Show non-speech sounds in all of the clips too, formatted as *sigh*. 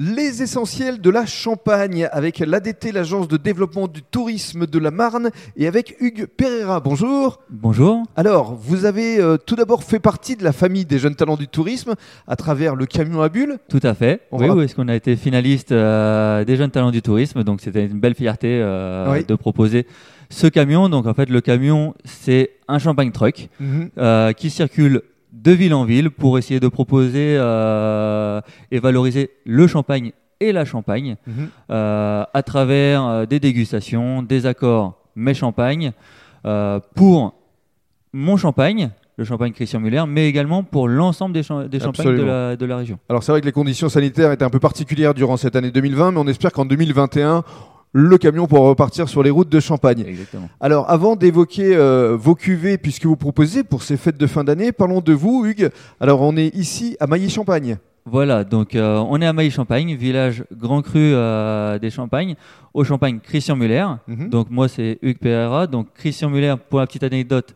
Les essentiels de la Champagne avec l'ADT, l'agence de développement du tourisme de la Marne, et avec Hugues Pereira. Bonjour. Bonjour. Alors, vous avez euh, tout d'abord fait partie de la famille des jeunes talents du tourisme à travers le camion à bulles. Tout à fait. On oui, oui, est-ce qu'on a été finaliste euh, des jeunes talents du tourisme, donc c'était une belle fierté euh, Oui. de proposer ce camion. Donc en fait, le camion, c'est un champagne truck euh, qui circule de ville en ville pour essayer de proposer euh, et valoriser le champagne et la champagne Mhm. euh, à travers euh, des dégustations, des accords mais champagne pour mon champagne, le champagne Christian Muller, mais également pour l'ensemble des, cha- des champagnes de Absolument. la, de la région. Alors, c'est vrai que les conditions sanitaires étaient un peu particulières durant cette année 2020, mais on espère qu'en 2021, le camion pourra repartir sur les routes de Champagne. Exactement. Alors, avant d'évoquer euh, vos cuvées, puisque vous proposez pour ces fêtes de fin d'année, parlons de vous, Hugues. Alors, on est ici à Mailly-Champagne. Voilà, donc euh, on est à Mailly-Champagne, village grand cru euh, des Champagnes, au Champagne Christian Muller. Mhm. Donc moi c'est Hugues Pereira. Donc Christian Muller, pour la petite anecdote,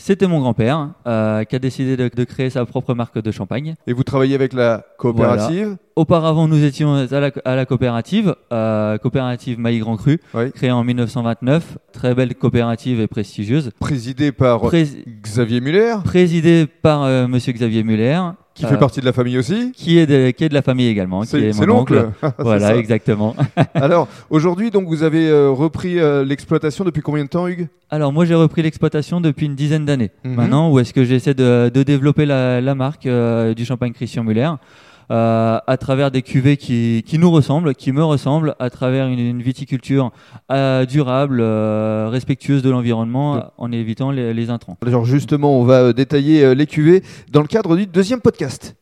c'était mon grand-père euh, qui a décidé de, de créer sa propre marque de champagne. Et vous travaillez avec la coopérative? Auparavant, nous étions à la, à la coopérative, euh, coopérative Mailly Grand Cru, Oui. créée en 1929. Très belle coopérative et prestigieuse. présidée par Prés- Xavier Muller, présidée par euh, Monsieur Xavier Muller, qui Euh, fait partie de la famille aussi. qui est de, qui est de la famille également, C'est oncle. l'oncle. *laughs* C'est Voilà, exactement. *laughs* Alors, aujourd'hui, donc, vous avez euh, repris euh, l'exploitation depuis combien de temps, Hugues? Alors moi j'ai repris l'exploitation depuis une dizaine d'années. Mhm. Maintenant, où est-ce que j'essaie de, de développer la, la marque euh, du champagne Christian Muller? euh, à travers des cuvées qui, qui nous ressemblent, qui me ressemblent, à travers une, une viticulture euh, durable, euh, respectueuse de l'environnement, en évitant les, les intrants. Alors, justement, on va euh, détailler euh, les cuvées dans le cadre du deuxième podcast.